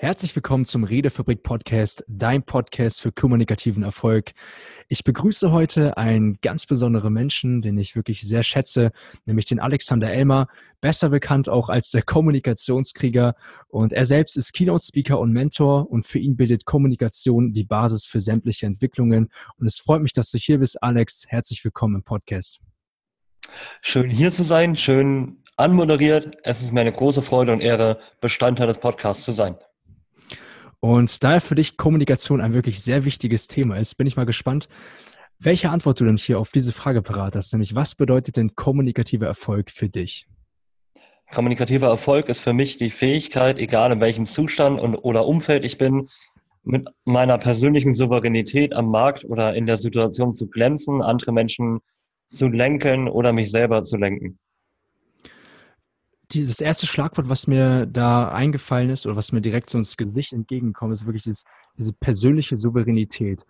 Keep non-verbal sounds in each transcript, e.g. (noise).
Herzlich willkommen zum Redefabrik Podcast, dein Podcast für kommunikativen Erfolg. Ich begrüße heute einen ganz besonderen Menschen, den ich wirklich sehr schätze, nämlich den Alexander Elmer, besser bekannt auch als der Kommunikationskrieger. Und er selbst ist Keynote Speaker und Mentor und für ihn bildet Kommunikation die Basis für sämtliche Entwicklungen. Und es freut mich, dass du hier bist, Alex. Herzlich willkommen im Podcast. Schön hier zu sein, schön anmoderiert. Es ist mir eine große Freude und Ehre, Bestandteil des Podcasts zu sein. Und da für dich Kommunikation ein wirklich sehr wichtiges Thema ist, bin ich mal gespannt, welche Antwort du denn hier auf diese Frage parat hast, nämlich was bedeutet denn kommunikativer Erfolg für dich? Kommunikativer Erfolg ist für mich die Fähigkeit, egal in welchem Zustand und, oder Umfeld ich bin, mit meiner persönlichen Souveränität am Markt oder in der Situation zu glänzen, andere Menschen zu lenken oder mich selber zu lenken dieses erste Schlagwort, was mir da eingefallen ist oder was mir direkt so ins Gesicht entgegenkommt, ist wirklich dieses, diese persönliche Souveränität.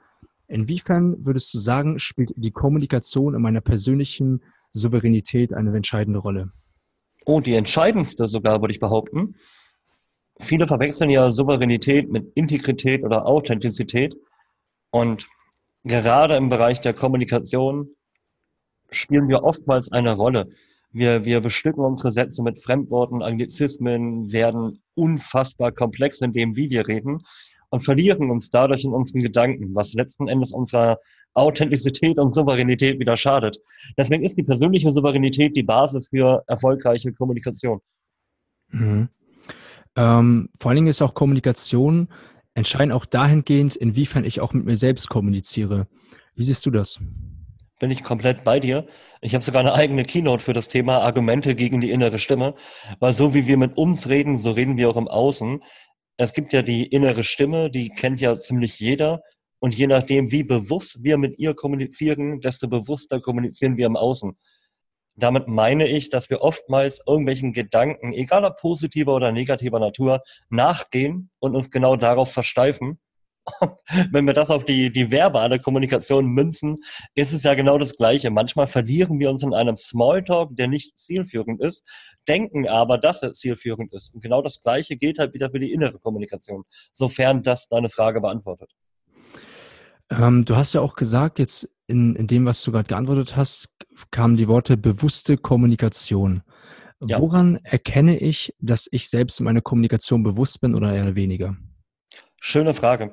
Inwiefern würdest du sagen, spielt die Kommunikation in meiner persönlichen Souveränität eine entscheidende Rolle? Oh, die entscheidendste sogar, würde ich behaupten. Viele verwechseln ja Souveränität mit Integrität oder Authentizität. Und gerade im Bereich der Kommunikation spielen wir oftmals eine Rolle. Wir, wir bestücken unsere Sätze mit Fremdworten, Anglizismen, werden unfassbar komplex in dem, wie wir reden und verlieren uns dadurch in unseren Gedanken, was letzten Endes unserer Authentizität und Souveränität wieder schadet. Deswegen ist die persönliche Souveränität die Basis für erfolgreiche Kommunikation. Mhm. Ähm, vor allen Dingen ist auch Kommunikation entscheidend auch dahingehend, inwiefern ich auch mit mir selbst kommuniziere. Wie siehst du das? Bin ich komplett bei dir. Ich habe sogar eine eigene Keynote für das Thema Argumente gegen die innere Stimme, weil so wie wir mit uns reden, so reden wir auch im Außen. Es gibt ja die innere Stimme, die kennt ja ziemlich jeder. Und je nachdem, wie bewusst wir mit ihr kommunizieren, desto bewusster kommunizieren wir im Außen. Damit meine ich, dass wir oftmals irgendwelchen Gedanken, egal ob positiver oder negativer Natur, nachgehen und uns genau darauf versteifen wenn wir das auf die, die verbale Kommunikation münzen, ist es ja genau das Gleiche. Manchmal verlieren wir uns in einem Smalltalk, der nicht zielführend ist, denken aber, dass er zielführend ist. Und genau das Gleiche gilt halt wieder für die innere Kommunikation, sofern das deine Frage beantwortet. Ähm, du hast ja auch gesagt, jetzt in, in dem, was du gerade geantwortet hast, kamen die Worte bewusste Kommunikation. Ja. Woran erkenne ich, dass ich selbst in meiner Kommunikation bewusst bin oder eher weniger? Schöne Frage.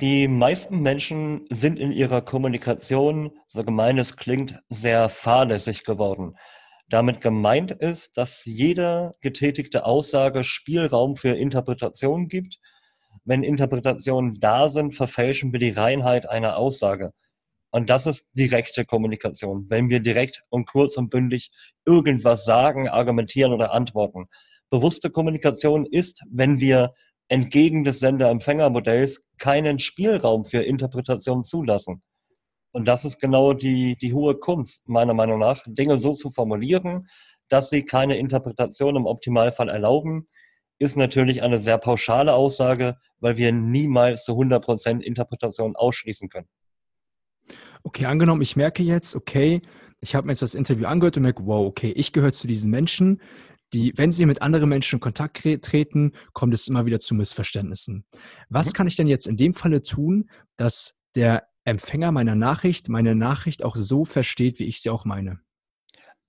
Die meisten Menschen sind in ihrer Kommunikation, so gemein es klingt, sehr fahrlässig geworden. Damit gemeint ist, dass jede getätigte Aussage Spielraum für Interpretation gibt. Wenn Interpretationen da sind, verfälschen wir die Reinheit einer Aussage. Und das ist direkte Kommunikation, wenn wir direkt und kurz und bündig irgendwas sagen, argumentieren oder antworten. Bewusste Kommunikation ist, wenn wir entgegen des Sender-Empfänger-Modells keinen Spielraum für Interpretation zulassen. Und das ist genau die, die hohe Kunst, meiner Meinung nach, Dinge so zu formulieren, dass sie keine Interpretation im Optimalfall erlauben, ist natürlich eine sehr pauschale Aussage, weil wir niemals zu 100% Interpretation ausschließen können. Okay, angenommen, ich merke jetzt, okay, ich habe mir jetzt das Interview angehört und merke, wow, okay, ich gehöre zu diesen Menschen, die, wenn sie mit anderen Menschen in Kontakt treten, kommt es immer wieder zu Missverständnissen. Was mhm. kann ich denn jetzt in dem Falle tun, dass der Empfänger meiner Nachricht meine Nachricht auch so versteht, wie ich sie auch meine?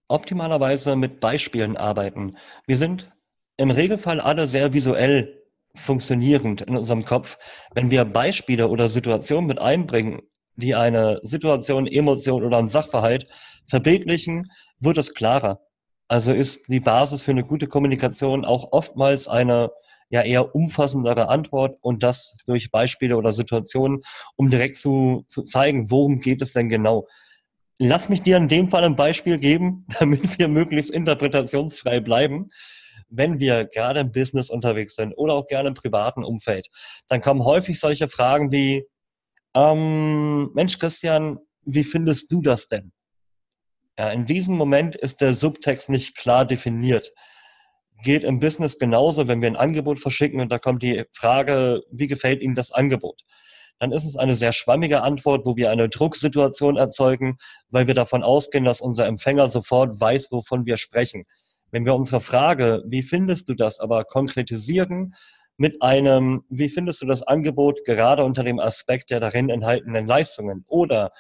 Optimalerweise mit Beispielen arbeiten. Wir sind im Regelfall alle sehr visuell funktionierend in unserem Kopf. Wenn wir Beispiele oder Situationen mit einbringen, die eine Situation, Emotion oder ein Sachverhalt verbildlichen, wird es klarer. Also ist die Basis für eine gute Kommunikation auch oftmals eine ja eher umfassendere Antwort und das durch Beispiele oder Situationen, um direkt zu, zu zeigen, worum geht es denn genau. Lass mich dir in dem Fall ein Beispiel geben, (laughs) damit wir möglichst interpretationsfrei bleiben. Wenn wir gerade im Business unterwegs sind oder auch gerne im privaten Umfeld, dann kommen häufig solche Fragen wie, ähm, Mensch Christian, wie findest du das denn? Ja, in diesem Moment ist der Subtext nicht klar definiert. Geht im Business genauso, wenn wir ein Angebot verschicken und da kommt die Frage, wie gefällt Ihnen das Angebot? Dann ist es eine sehr schwammige Antwort, wo wir eine Drucksituation erzeugen, weil wir davon ausgehen, dass unser Empfänger sofort weiß, wovon wir sprechen. Wenn wir unsere Frage, wie findest du das, aber konkretisieren, mit einem, wie findest du das Angebot gerade unter dem Aspekt der darin enthaltenen Leistungen? Oder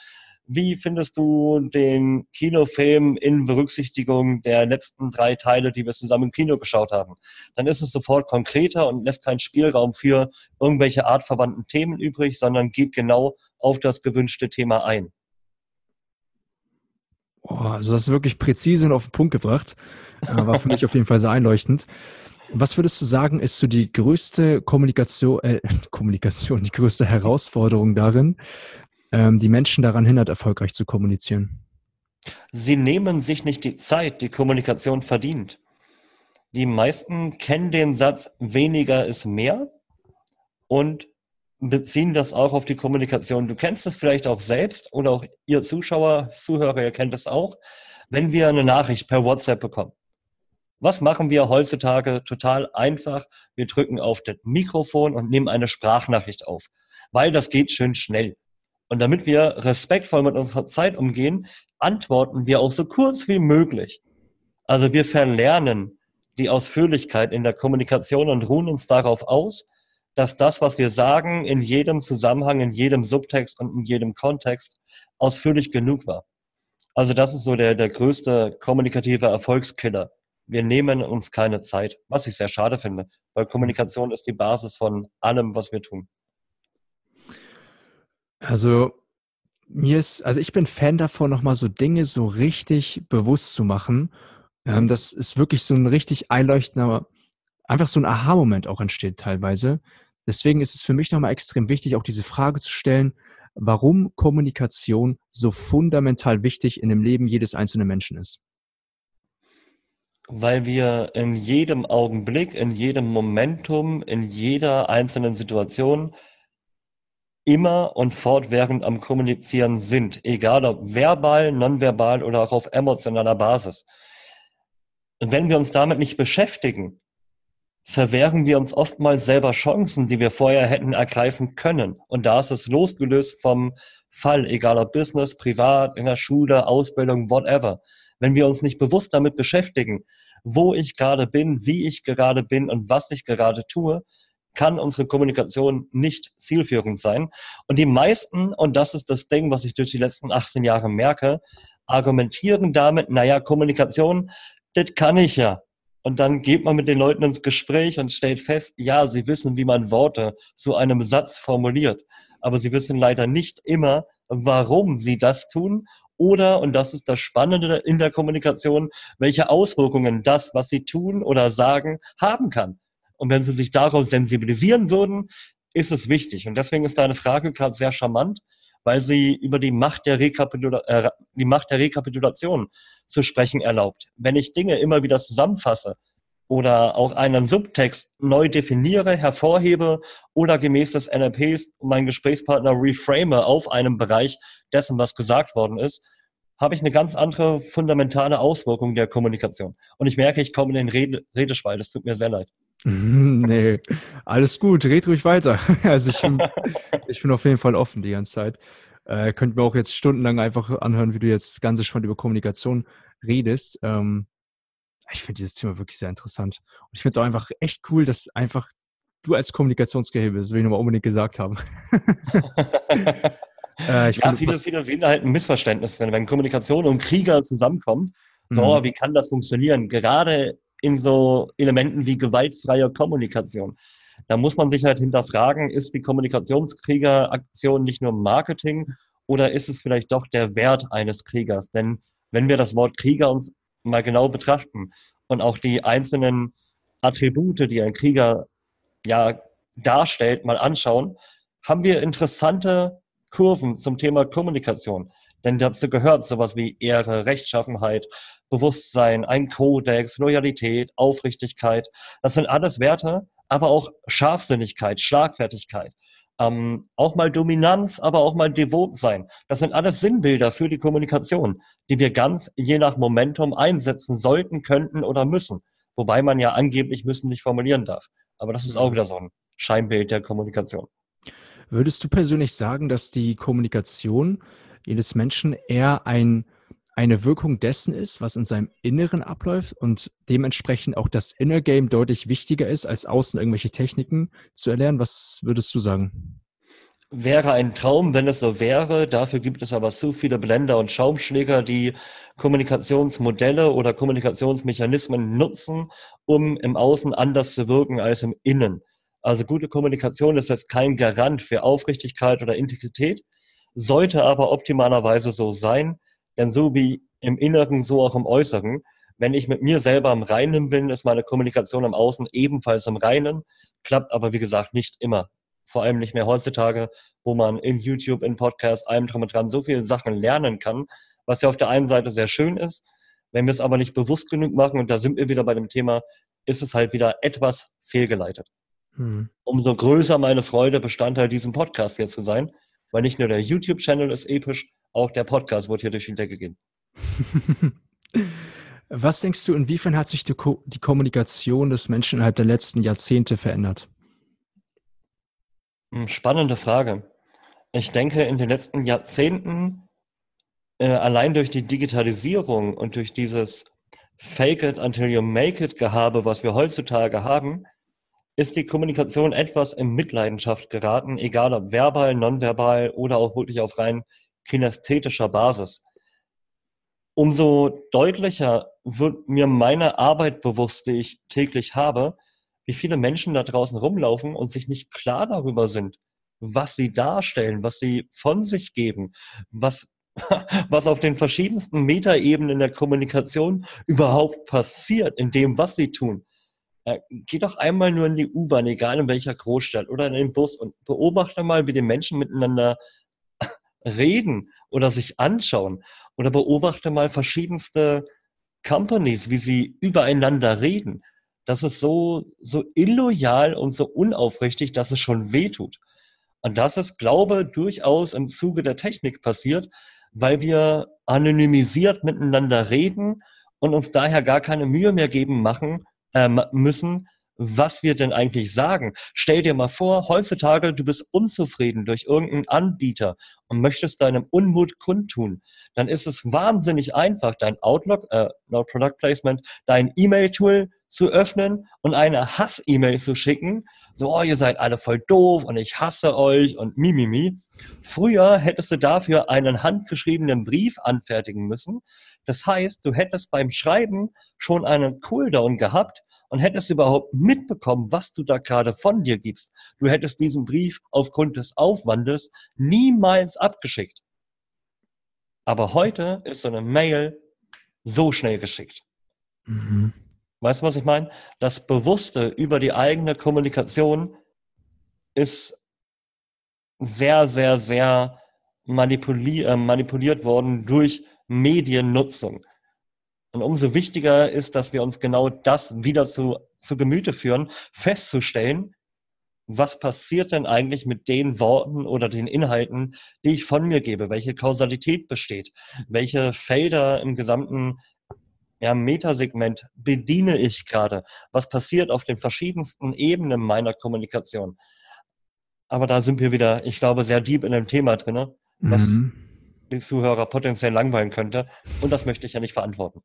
wie findest du den Kinofilm in Berücksichtigung der letzten drei Teile, die wir zusammen im Kino geschaut haben? Dann ist es sofort konkreter und lässt keinen Spielraum für irgendwelche artverwandten Themen übrig, sondern geht genau auf das gewünschte Thema ein. Oh, also das ist wirklich präzise und auf den Punkt gebracht. War für mich auf jeden Fall sehr einleuchtend. Was würdest du sagen, ist so die größte Kommunikation, äh, (laughs) Kommunikation, die größte Herausforderung darin, ähm, die Menschen daran hindert, erfolgreich zu kommunizieren? Sie nehmen sich nicht die Zeit, die Kommunikation verdient. Die meisten kennen den Satz, weniger ist mehr und beziehen das auch auf die Kommunikation. Du kennst es vielleicht auch selbst oder auch ihr Zuschauer, Zuhörer, ihr kennt es auch, wenn wir eine Nachricht per WhatsApp bekommen. Was machen wir heutzutage? Total einfach. Wir drücken auf das Mikrofon und nehmen eine Sprachnachricht auf, weil das geht schön schnell. Und damit wir respektvoll mit unserer Zeit umgehen, antworten wir auch so kurz wie möglich. Also wir verlernen die Ausführlichkeit in der Kommunikation und ruhen uns darauf aus, dass das, was wir sagen, in jedem Zusammenhang, in jedem Subtext und in jedem Kontext ausführlich genug war. Also das ist so der, der größte kommunikative Erfolgskiller. Wir nehmen uns keine Zeit, was ich sehr schade finde, weil Kommunikation ist die Basis von allem, was wir tun. Also mir ist, also ich bin Fan davon, nochmal so Dinge so richtig bewusst zu machen. Ähm, das ist wirklich so ein richtig einleuchtender, einfach so ein Aha-Moment auch entsteht teilweise. Deswegen ist es für mich nochmal extrem wichtig, auch diese Frage zu stellen, warum Kommunikation so fundamental wichtig in dem Leben jedes einzelnen Menschen ist. Weil wir in jedem Augenblick, in jedem Momentum, in jeder einzelnen Situation immer und fortwährend am Kommunizieren sind, egal ob verbal, nonverbal oder auch auf emotionaler Basis. Und wenn wir uns damit nicht beschäftigen, verwehren wir uns oftmals selber Chancen, die wir vorher hätten ergreifen können. Und da ist es losgelöst vom Fall, egal ob Business, privat, in der Schule, Ausbildung, whatever. Wenn wir uns nicht bewusst damit beschäftigen, wo ich gerade bin, wie ich gerade bin und was ich gerade tue, kann unsere Kommunikation nicht zielführend sein. Und die meisten, und das ist das Ding, was ich durch die letzten 18 Jahre merke, argumentieren damit, naja, Kommunikation, das kann ich ja. Und dann geht man mit den Leuten ins Gespräch und stellt fest, ja, sie wissen, wie man Worte zu einem Satz formuliert. Aber sie wissen leider nicht immer, warum sie das tun oder, und das ist das Spannende in der Kommunikation, welche Auswirkungen das, was sie tun oder sagen, haben kann. Und wenn sie sich darauf sensibilisieren würden, ist es wichtig. Und deswegen ist deine Frage gerade sehr charmant, weil sie über die Macht der, Rekapitula äh, die Macht der Rekapitulation zu sprechen erlaubt. Wenn ich Dinge immer wieder zusammenfasse oder auch einen Subtext neu definiere, hervorhebe oder gemäß des NLPs meinen Gesprächspartner reframe auf einem Bereich dessen, was gesagt worden ist, habe ich eine ganz andere fundamentale Auswirkung der Kommunikation. Und ich merke, ich komme in den Rede Redeschwall. Das tut mir sehr leid. (laughs) Nee, alles gut, red ruhig weiter. (laughs) Also ich bin, (laughs) ich bin auf jeden Fall offen die ganze Zeit. Äh, könnt mir auch jetzt stundenlang einfach anhören, wie du jetzt ganz schon über Kommunikation redest. Ähm, ich finde dieses Thema wirklich sehr interessant. Und ich finde es auch einfach echt cool, dass einfach du als Kommunikationsgehilfe, das will ich nochmal unbedingt gesagt haben. äh, ja, finde, viele, viele sehen da halt ein Missverständnis drin. Wenn Kommunikation und Krieger zusammenkommen, so, mhm. wie kann das funktionieren? Gerade in so Elementen wie gewaltfreie Kommunikation. Da muss man sich halt hinterfragen, ist die Kommunikationskriegeraktion nicht nur Marketing oder ist es vielleicht doch der Wert eines Kriegers? Denn wenn wir das Wort Krieger uns mal genau betrachten und auch die einzelnen Attribute, die ein Krieger ja darstellt, mal anschauen, haben wir interessante Kurven zum Thema Kommunikation. Denn dazu gehört sowas wie Ehre, Rechtschaffenheit, Bewusstsein, ein Kodex, Loyalität, Aufrichtigkeit. Das sind alles Werte, aber auch Scharfsinnigkeit, Schlagfertigkeit. Ähm, auch mal Dominanz, aber auch mal devot sein. Das sind alles Sinnbilder für die Kommunikation, die wir ganz je nach Momentum einsetzen sollten, könnten oder müssen. Wobei man ja angeblich müssen nicht formulieren darf. Aber das ist auch wieder so ein Scheinbild der Kommunikation. Würdest du persönlich sagen, dass die Kommunikation jedes Menschen eher ein eine Wirkung dessen ist, was in seinem Inneren abläuft und dementsprechend auch das Inner Game deutlich wichtiger ist, als außen irgendwelche Techniken zu erlernen. Was würdest du sagen? Wäre ein Traum, wenn es so wäre. Dafür gibt es aber so viele Blender und Schaumschläger, die Kommunikationsmodelle oder Kommunikationsmechanismen nutzen, um im Außen anders zu wirken als im Innen. Also gute Kommunikation ist jetzt kein Garant für Aufrichtigkeit oder Integrität, sollte aber optimalerweise so sein, denn so wie im Inneren, so auch im Äußeren. Wenn ich mit mir selber im Reinen bin, ist meine Kommunikation im Außen ebenfalls im Reinen, klappt aber wie gesagt nicht immer. Vor allem nicht mehr heutzutage, wo man in YouTube, in Podcasts, allem drum und dran so viele Sachen lernen kann, was ja auf der einen Seite sehr schön ist. Wenn wir es aber nicht bewusst genug machen, und da sind wir wieder bei dem Thema, ist es halt wieder etwas fehlgeleitet. Hm. Umso größer meine Freude, Bestandteil diesem Podcast hier zu sein, weil nicht nur der YouTube-Channel ist episch, auch der Podcast wird hier durch die Decke gehen. (laughs) Was denkst du, inwiefern hat sich die, Ko die Kommunikation des Menschen innerhalb der letzten Jahrzehnte verändert? Hm, spannende Frage. Ich denke, in den letzten Jahrzehnten, äh, allein durch die Digitalisierung und durch dieses Fake it until you make it Gehabe, was wir heutzutage haben, ist die Kommunikation etwas in Mitleidenschaft geraten, egal ob verbal, nonverbal oder auch wirklich auf rein kinästhetischer Basis. Umso deutlicher wird mir meine Arbeit bewusst, die ich täglich habe, wie viele Menschen da draußen rumlaufen und sich nicht klar darüber sind, was sie darstellen, was sie von sich geben, was, (laughs) was auf den verschiedensten Metaebenen der Kommunikation überhaupt passiert in dem, was sie tun. Ja, geh doch einmal nur in die U-Bahn, egal in welcher Großstadt oder in den Bus und beobachte mal, wie die Menschen miteinander reden oder sich anschauen oder beobachte mal verschiedenste Companies, wie sie übereinander reden. Das ist so, so illoyal und so unaufrichtig, dass es schon wehtut. Und das ist, glaube durchaus im Zuge der Technik passiert, weil wir anonymisiert miteinander reden und uns daher gar keine Mühe mehr geben machen, äh, müssen, was wir denn eigentlich sagen. Stell dir mal vor, heutzutage du bist unzufrieden durch irgendeinen Anbieter und möchtest deinem Unmut kundtun. Dann ist es wahnsinnig einfach, dein Outlook, äh, no Product Placement, dein E-Mail-Tool zu öffnen und eine Hass-E-Mail zu schicken. So, oh, ihr seid alle voll doof und ich hasse euch und mimimi. Früher hättest du dafür einen handgeschriebenen Brief anfertigen müssen. Das heißt, du hättest beim Schreiben schon einen Cooldown gehabt und hättest überhaupt mitbekommen, was du da gerade von dir gibst. Du hättest diesen Brief aufgrund des Aufwandes niemals abgeschickt. Aber heute ist so eine Mail so schnell geschickt. Mhm. Weißt du, was ich meine? Das Bewusste über die eigene Kommunikation ist sehr, sehr, sehr äh, manipuliert worden durch Mediennutzung. Und umso wichtiger ist, dass wir uns genau das wieder zu, zu Gemüte führen, festzustellen, was passiert denn eigentlich mit den Worten oder den Inhalten, die ich von mir gebe? Welche Kausalität besteht? Welche Felder im gesamten ja, Metasegment bediene ich gerade? Was passiert auf den verschiedensten Ebenen meiner Kommunikation? Aber da sind wir wieder, ich glaube, sehr deep in dem Thema drin, was mhm. Die Zuhörer potenziell langweilen könnte. Und das möchte ich ja nicht verantworten.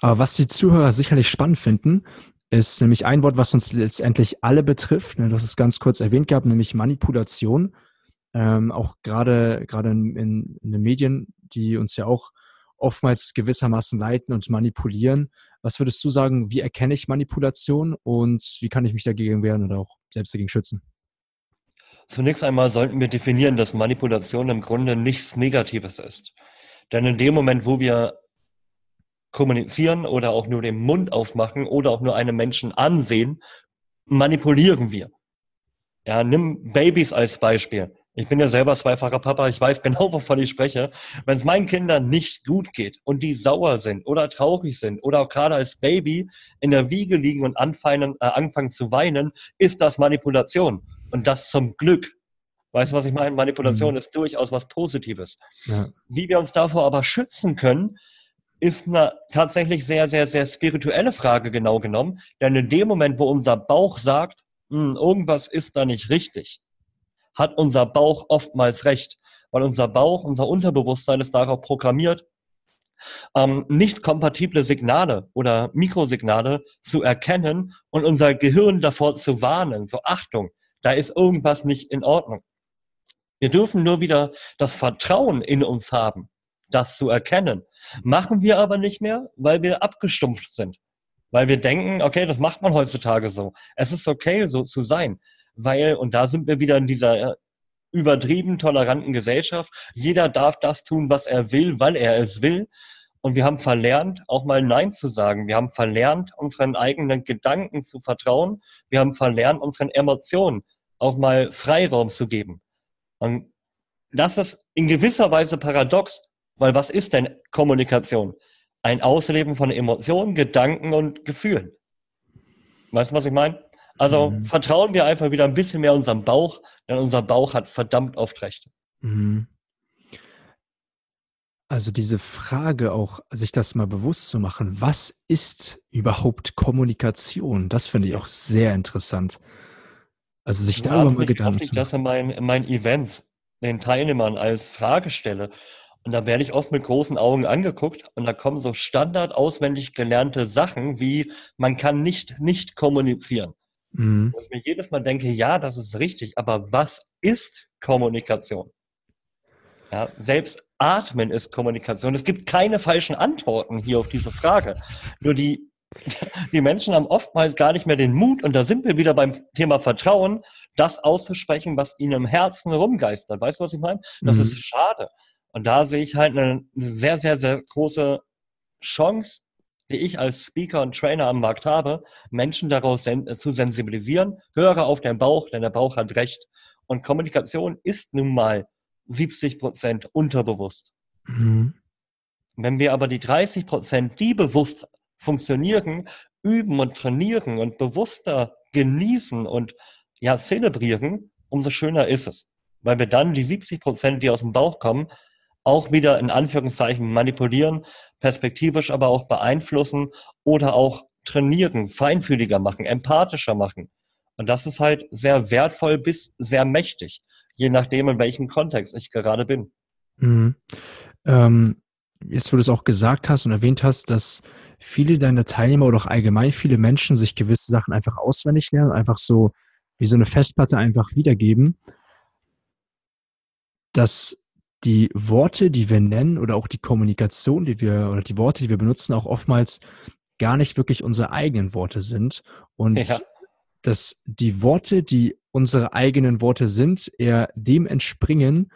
Aber was die Zuhörer sicherlich spannend finden, ist nämlich ein Wort, was uns letztendlich alle betrifft. Ne, du hast es ganz kurz erwähnt gehabt, nämlich Manipulation. Ähm, auch gerade gerade in, in, den Medien, die uns ja auch oftmals gewissermaßen leiten und manipulieren. Was würdest du sagen, wie erkenne ich Manipulation und wie kann ich mich dagegen wehren oder auch selbst dagegen schützen? Zunächst einmal sollten wir definieren, dass Manipulation im Grunde nichts Negatives ist. Denn in dem Moment, wo wir kommunizieren oder auch nur den Mund aufmachen oder auch nur einen Menschen ansehen, manipulieren wir. Ja, nimm Babys als Beispiel. Ich bin ja selber zweifacher Papa, ich weiß genau, (laughs) wovon ich spreche. Wenn es meinen Kindern nicht gut geht und die sauer sind oder traurig sind oder auch gerade als Baby in der Wiege liegen und anfangen, äh, anfangen zu weinen, ist das Manipulation. Und das zum Glück. Weißt du, was ich meine? Manipulation mhm. ist durchaus was Positives. Ja. Wie wir uns davor aber schützen können, ist eine tatsächlich sehr, sehr, sehr spirituelle Frage genau genommen. Denn in dem Moment, wo unser Bauch sagt, hm, irgendwas ist da nicht richtig, hat unser Bauch oftmals recht. Weil unser Bauch, unser Unterbewusstsein ist darauf programmiert, ähm, nicht kompatible Signale oder Mikrosignale zu erkennen und unser Gehirn davor zu warnen. So Achtung, da ist irgendwas nicht in Ordnung. Wir dürfen nur wieder das Vertrauen in uns haben, das zu erkennen. Machen wir aber nicht mehr, weil wir abgestumpft sind. Weil wir denken, okay, das macht man heutzutage so. Es ist okay, so zu sein. Weil, und da sind wir wieder in dieser äh, übertrieben toleranten Gesellschaft. Jeder darf das tun, was er will, weil er es will. Und wir haben verlernt, auch mal Nein zu sagen. Wir haben verlernt, unseren eigenen Gedanken zu vertrauen. Wir haben verlernt, unseren Emotionen auch mal Freiraum zu geben. Und das ist in gewisser Weise paradox, weil was ist denn Kommunikation? Ein Ausleben von Emotionen, Gedanken und Gefühlen. Weißt du, was ich meine? Also mhm. vertrauen wir einfach wieder ein bisschen mehr unserem Bauch, denn unser Bauch hat verdammt oft recht. Mhm. Also diese Frage auch, sich das mal bewusst zu machen, was ist überhaupt Kommunikation? Das finde ich auch sehr interessant. Also sich du darüber mal Gedanken zu machen. das in meinen, in meinen Events den Teilnehmern als Frage stelle. Und da werde ich oft mit großen Augen angeguckt und da kommen so standard auswendig gelernte Sachen wie man kann nicht nicht kommunizieren. Mhm. Wo ich mir jedes Mal denke, ja, das ist richtig, aber was ist Kommunikation? Ja, selbst Atmen ist Kommunikation. Es gibt keine falschen Antworten hier auf diese Frage. Nur die, (laughs) die Menschen haben oftmals gar nicht mehr den Mut, und da sind wir wieder beim Thema Vertrauen, das auszusprechen, was ihnen im Herzen rumgeistert. Weißt du, was ich meine? Das mhm. ist schade. Und da sehe ich halt eine sehr, sehr, sehr große Chance, die ich als Speaker und Trainer am Markt habe, Menschen daraus sen zu sensibilisieren. Höre auf deinen Bauch, denn der Bauch hat recht. Und Kommunikation ist nun mal 70 Prozent unterbewusst. Mhm. Wenn wir aber die 30 Prozent, die bewusst funktionieren, üben und trainieren und bewusster genießen und ja, zelebrieren, umso schöner ist es. Weil wir dann die 70 Prozent, die aus dem Bauch kommen, auch wieder in Anführungszeichen manipulieren, perspektivisch aber auch beeinflussen oder auch trainieren, feinfühliger machen, empathischer machen. Und das ist halt sehr wertvoll bis sehr mächtig je nachdem, in welchem Kontext ich gerade bin. Mhm. Ähm, jetzt, wo du es auch gesagt hast und erwähnt hast, dass viele deiner Teilnehmer oder auch allgemein viele Menschen sich gewisse Sachen einfach auswendig lernen, einfach so wie so eine Festplatte einfach wiedergeben, dass die Worte, die wir nennen oder auch die Kommunikation, die wir oder die Worte, die wir benutzen, auch oftmals gar nicht wirklich unsere eigenen Worte sind und ja. dass die Worte, die unsere eigenen Worte sind, eher dem entspringen,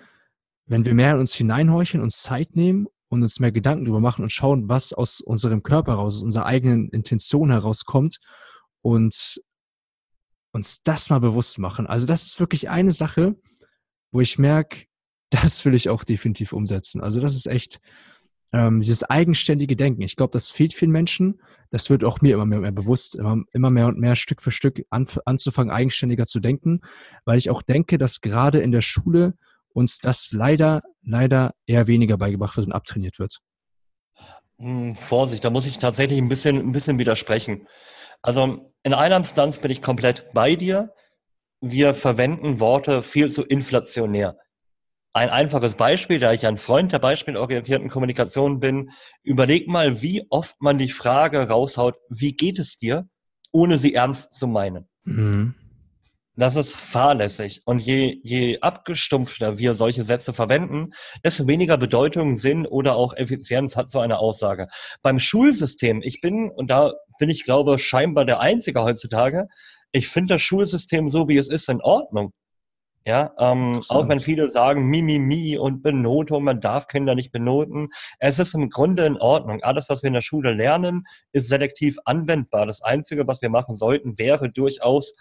wenn wir mehr in uns hineinhorchen, uns Zeit nehmen und uns mehr Gedanken darüber machen und schauen, was aus unserem Körper heraus, aus unserer eigenen Intention herauskommt und uns das mal bewusst machen. Also das ist wirklich eine Sache, wo ich merke, (laughs) das will ich auch definitiv umsetzen. Also das ist echt, ähm, dieses eigenständige Denken. Ich glaube, das fehlt vielen Menschen. Das wird auch mir immer mehr, mehr bewusst, immer, immer mehr und mehr Stück für Stück an, anzufangen, eigenständiger zu denken, weil ich auch denke, dass gerade in der Schule uns das leider, leider eher weniger beigebracht wird und abtrainiert wird. Hm, Vorsicht, da muss ich tatsächlich ein bisschen, ein bisschen widersprechen. Also in einer Instanz bin ich komplett bei dir. Wir verwenden Worte viel zu inflationär. Ein einfaches Beispiel, da ich ein Freund der beispielorientierten Kommunikation bin, überleg mal, wie oft man die Frage raushaut, wie geht es dir, ohne sie ernst zu meinen. Mhm. Das ist fahrlässig. Und je, je abgestumpfter wir solche Sätze verwenden, desto weniger Bedeutung, Sinn oder auch Effizienz hat so eine Aussage. Beim Schulsystem, ich bin, und da bin ich glaube scheinbar der Einzige heutzutage, ich finde das Schulsystem so, wie es ist, in Ordnung. Ja, ähm, auch wenn viele sagen Mimimi mi, mi und Benotung, man darf Kinder nicht benoten. Es ist im Grunde in Ordnung. Alles, was wir in der Schule lernen, ist selektiv anwendbar. Das Einzige, was wir machen sollten, wäre durchaus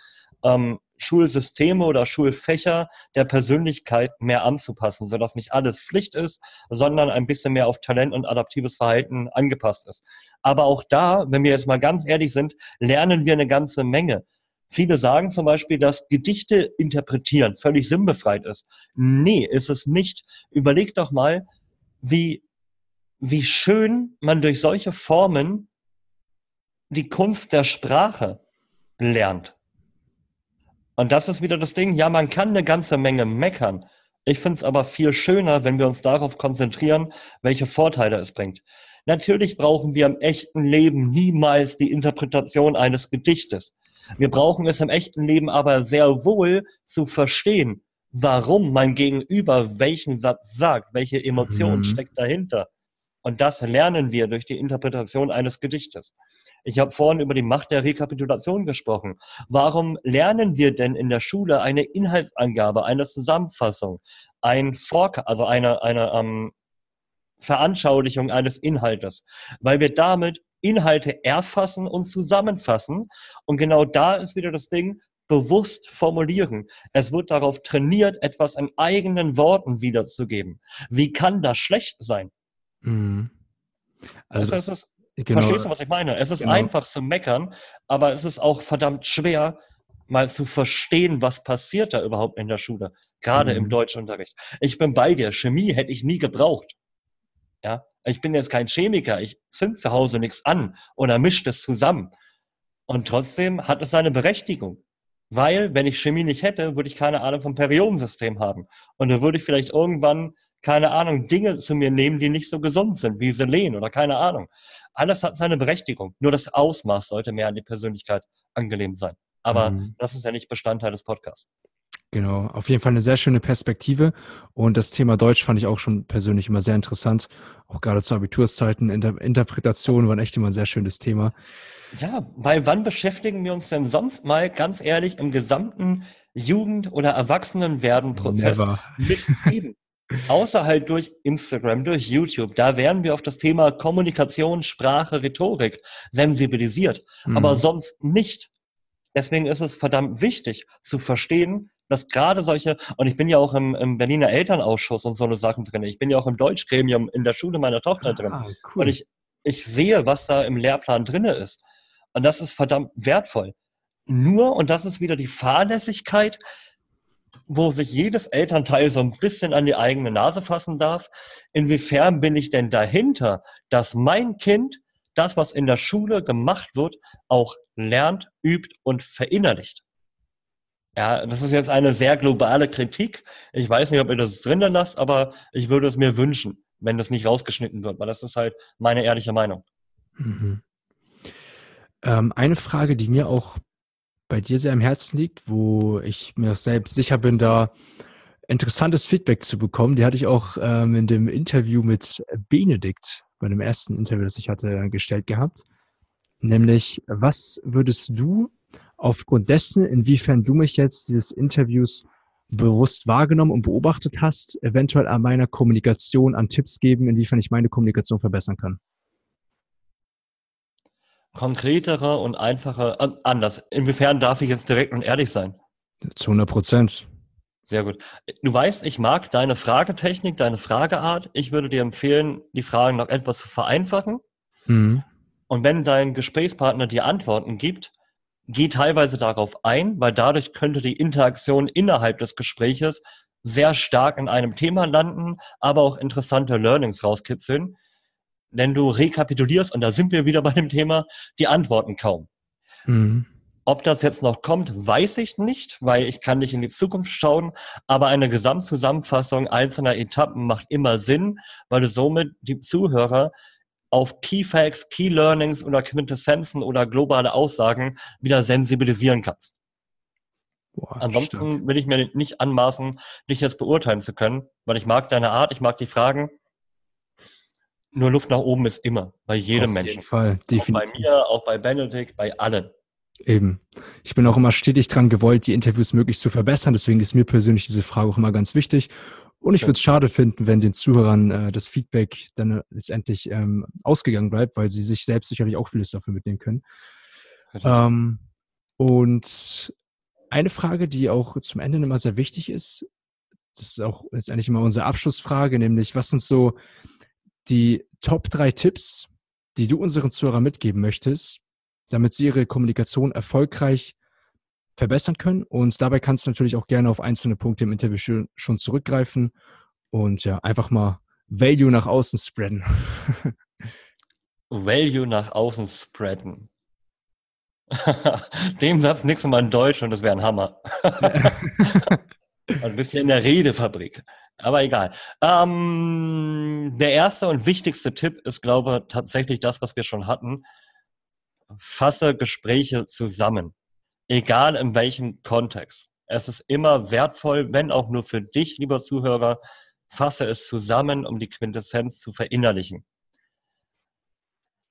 ähm, Schulsysteme oder Schulfächer der Persönlichkeit mehr anzupassen, sodass nicht alles Pflicht ist, sondern ein bisschen mehr auf Talent und adaptives Verhalten angepasst ist. Aber auch da, wenn wir jetzt mal ganz ehrlich sind, lernen wir eine ganze Menge. Viele sagen zum Beispiel, dass Gedichte interpretieren völlig sinnbefreit ist. Nee, ist es nicht. Überleg doch mal, wie, wie schön man durch solche Formen die Kunst der Sprache lernt. Und das ist wieder das Ding, ja, man kann eine ganze Menge meckern. Ich finde es aber viel schöner, wenn wir uns darauf konzentrieren, welche Vorteile es bringt. Natürlich brauchen wir im echten Leben niemals die Interpretation eines Gedichtes. Wir brauchen es im echten Leben aber sehr wohl zu verstehen, warum mein Gegenüber welchen Satz sagt, welche Emotion mhm. steckt dahinter. Und das lernen wir durch die Interpretation eines Gedichtes. Ich habe vorhin über die Macht der Rekapitulation gesprochen. Warum lernen wir denn in der Schule eine Inhaltsangabe, eine Zusammenfassung, ein Vor also eine, eine ähm, Veranschaulichung eines Inhaltes? Weil wir damit Inhalte erfassen und zusammenfassen. Und genau da ist wieder das Ding, bewusst formulieren. Es wird darauf trainiert, etwas in eigenen Worten wiederzugeben. Wie kann das schlecht sein? Mhm. Also, also das, ist, genau, verstehst du, was ich meine? Es ist genau. einfach zu meckern, aber es ist auch verdammt schwer, mal zu verstehen, was passiert da überhaupt in der Schule, gerade mhm. im Deutschunterricht. Ich bin bei dir, Chemie hätte ich nie gebraucht. Ja, ich bin jetzt kein Chemiker, ich zünd zu Hause nichts an oder mischt es zusammen. Und trotzdem hat es seine Berechtigung. Weil, wenn ich Chemie nicht hätte, würde ich keine Ahnung vom Periodensystem haben. Und dann würde ich vielleicht irgendwann keine Ahnung, Dinge zu mir nehmen, die nicht so gesund sind, wie Selen oder keine Ahnung. Alles hat seine Berechtigung. Nur das Ausmaß sollte mehr an die Persönlichkeit angelehnt sein. Aber mhm. das ist ja nicht Bestandteil des Podcasts. Genau, auf jeden Fall eine sehr schöne Perspektive. Und das Thema Deutsch fand ich auch schon persönlich immer sehr interessant. Auch gerade zu Abiturszeiten. Inter Interpretation waren echt immer ein sehr schönes Thema. Ja, weil wann beschäftigen wir uns denn sonst mal ganz ehrlich im gesamten Jugend- oder Erwachsenenwerden-Prozess mit Themen? (laughs) Außer halt durch Instagram, durch YouTube. Da werden wir auf das Thema Kommunikation, Sprache, Rhetorik sensibilisiert. Mhm. Aber sonst nicht. Deswegen ist es verdammt wichtig zu verstehen, dass gerade solche, und ich bin ja auch im, im Berliner Elternausschuss und so eine Sachen drin. Ich bin ja auch im Deutschgremium in der Schule meiner Tochter drin. Ah, cool. Und ich, ich sehe, was da im Lehrplan drinne ist. Und das ist verdammt wertvoll. Nur, und das ist wieder die Fahrlässigkeit, wo sich jedes Elternteil so ein bisschen an die eigene Nase fassen darf. Inwiefern bin ich denn dahinter, dass mein Kind das, was in der Schule gemacht wird, auch lernt, übt und verinnerlicht? Ja, das ist jetzt eine sehr globale Kritik. Ich weiß nicht, ob ihr das drinnen lasst, aber ich würde es mir wünschen, wenn das nicht rausgeschnitten wird, weil das ist halt meine ehrliche Meinung. Mhm. Ähm, eine Frage, die mir auch bei dir sehr am Herzen liegt, wo ich mir selbst sicher bin, da interessantes Feedback zu bekommen. Die hatte ich auch ähm, in dem Interview mit Benedikt, bei dem ersten Interview, das ich hatte, gestellt gehabt. Nämlich, was würdest du aufgrund dessen, inwiefern du mich jetzt dieses Interviews bewusst wahrgenommen und beobachtet hast, eventuell an meiner Kommunikation an Tipps geben, inwiefern ich meine Kommunikation verbessern kann? Konkretere und einfache, anders. Inwiefern darf ich jetzt direkt und ehrlich sein? Zu 100 Prozent. Sehr gut. Du weißt, ich mag deine Fragetechnik, deine Frageart. Ich würde dir empfehlen, die Fragen noch etwas zu vereinfachen. Mhm. Und wenn dein Gesprächspartner dir Antworten gibt, geh teilweise darauf ein, weil dadurch könnte die Interaktion innerhalb des Gespräches sehr stark in einem Thema landen, aber auch interessante Learnings rauskitzeln, denn du rekapitulierst, und da sind wir wieder bei dem Thema, die Antworten kaum. Mhm. Ob das jetzt noch kommt, weiß ich nicht, weil ich kann nicht in die Zukunft schauen, aber eine Gesamtzusammenfassung einzelner Etappen macht immer Sinn, weil du somit die Zuhörer auf Key Facts, Key Learnings oder Quintessenzen oder globale Aussagen wieder sensibilisieren kannst. Boah, Ansonsten stark. will ich mir nicht anmaßen, dich jetzt beurteilen zu können, weil ich mag deine Art, ich mag die Fragen nur Luft nach oben ist immer, bei jedem Auf Menschen. Auf jeden Fall, definitiv. Auch bei mir, auch bei Benedikt, bei allen. Eben. Ich bin auch immer stetig dran gewollt, die Interviews möglichst zu verbessern. Deswegen ist mir persönlich diese Frage auch immer ganz wichtig. Und ich würde es schade finden, wenn den Zuhörern äh, das Feedback dann letztendlich ähm, ausgegangen bleibt, weil sie sich selbst sicherlich auch vieles dafür mitnehmen können. Ähm, und eine Frage, die auch zum Ende immer sehr wichtig ist, das ist auch letztendlich immer unsere Abschlussfrage, nämlich was sind so die Top drei Tipps, die du unseren Zuhörern mitgeben möchtest, damit sie ihre Kommunikation erfolgreich verbessern können. Und dabei kannst du natürlich auch gerne auf einzelne Punkte im Interview schon zurückgreifen und ja, einfach mal Value nach außen spreaden. Value nach außen spreaden. (laughs) Den Satz nächstes Mal in Deutsch und das wäre ein Hammer. (laughs) Ein bisschen in der Redefabrik. Aber egal. Ähm, der erste und wichtigste Tipp ist, glaube ich, tatsächlich das, was wir schon hatten. Fasse Gespräche zusammen. Egal in welchem Kontext. Es ist immer wertvoll, wenn auch nur für dich, lieber Zuhörer, fasse es zusammen, um die Quintessenz zu verinnerlichen.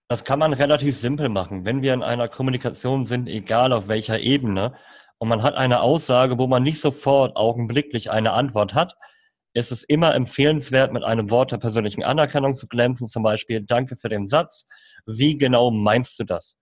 Das kann man relativ simpel machen. Wenn wir in einer Kommunikation sind, egal auf welcher Ebene, und man hat eine Aussage, wo man nicht sofort augenblicklich eine Antwort hat, ist es immer empfehlenswert, mit einem Wort der persönlichen Anerkennung zu glänzen, zum Beispiel Danke für den Satz. Wie genau meinst du das?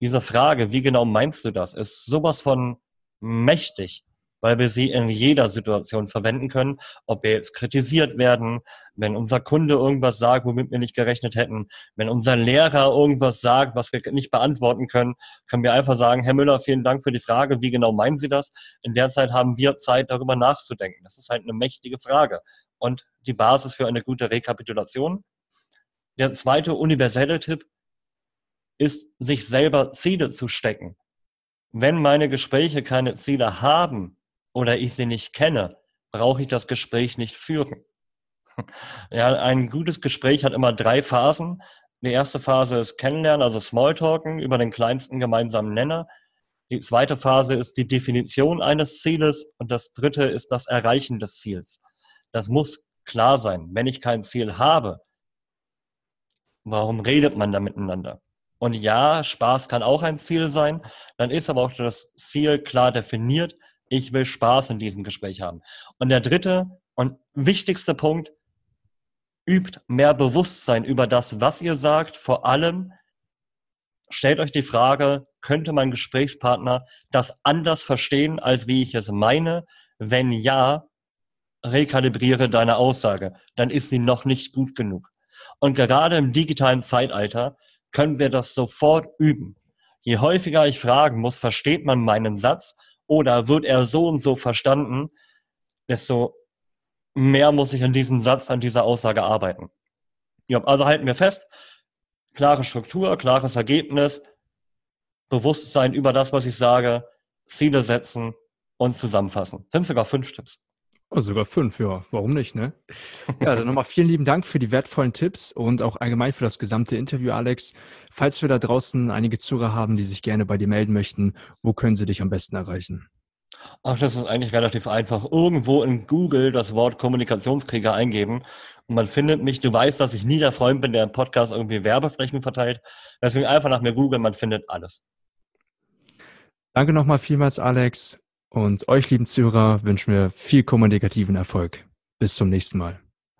Diese Frage, wie genau meinst du das, ist sowas von mächtig weil wir sie in jeder Situation verwenden können, ob wir jetzt kritisiert werden, wenn unser Kunde irgendwas sagt, womit wir nicht gerechnet hätten, wenn unser Lehrer irgendwas sagt, was wir nicht beantworten können, können wir einfach sagen, Herr Müller, vielen Dank für die Frage, wie genau meinen Sie das? In der Zeit haben wir Zeit, darüber nachzudenken. Das ist halt eine mächtige Frage und die Basis für eine gute Rekapitulation. Der zweite universelle Tipp ist, sich selber Ziele zu stecken. Wenn meine Gespräche keine Ziele haben, oder ich sie nicht kenne, brauche ich das Gespräch nicht führen. Ja, ein gutes Gespräch hat immer drei Phasen. Die erste Phase ist Kennenlernen, also Smalltalken über den kleinsten gemeinsamen Nenner. Die zweite Phase ist die Definition eines Zieles und das dritte ist das Erreichen des Ziels. Das muss klar sein. Wenn ich kein Ziel habe, warum redet man da miteinander? Und ja, Spaß kann auch ein Ziel sein. Dann ist aber auch das Ziel klar definiert. Ich will Spaß in diesem Gespräch haben. Und der dritte und wichtigste Punkt, übt mehr Bewusstsein über das, was ihr sagt. Vor allem stellt euch die Frage, könnte mein Gesprächspartner das anders verstehen, als wie ich es meine? Wenn ja, rekalibriere deine Aussage. Dann ist sie noch nicht gut genug. Und gerade im digitalen Zeitalter können wir das sofort üben. Je häufiger ich fragen muss, versteht man meinen Satz oder wird er so und so verstanden, desto mehr muss ich an diesem Satz, an dieser Aussage arbeiten. Ja, also halten wir fest, klare Struktur, klares Ergebnis, Bewusstsein über das, was ich sage, Ziele setzen und zusammenfassen. Sind sogar fünf Tipps. Oh, sogar fünf, ja. Warum nicht, ne? Ja, dann nochmal vielen lieben Dank für die wertvollen Tipps und auch allgemein für das gesamte Interview, Alex. Falls wir da draußen einige Zuhörer haben, die sich gerne bei dir melden möchten, wo können sie dich am besten erreichen? Ach, das ist eigentlich relativ einfach. Irgendwo in Google das Wort Kommunikationskrieger eingeben und man findet mich. Du weißt, dass ich nie der Freund bin, der im Podcast irgendwie Werbeflächen verteilt. Deswegen einfach nach mir googeln, man findet alles. Danke nochmal vielmals, Alex. Und euch, lieben Zuhörer, wünschen wir viel kommunikativen Erfolg. Bis zum nächsten Mal.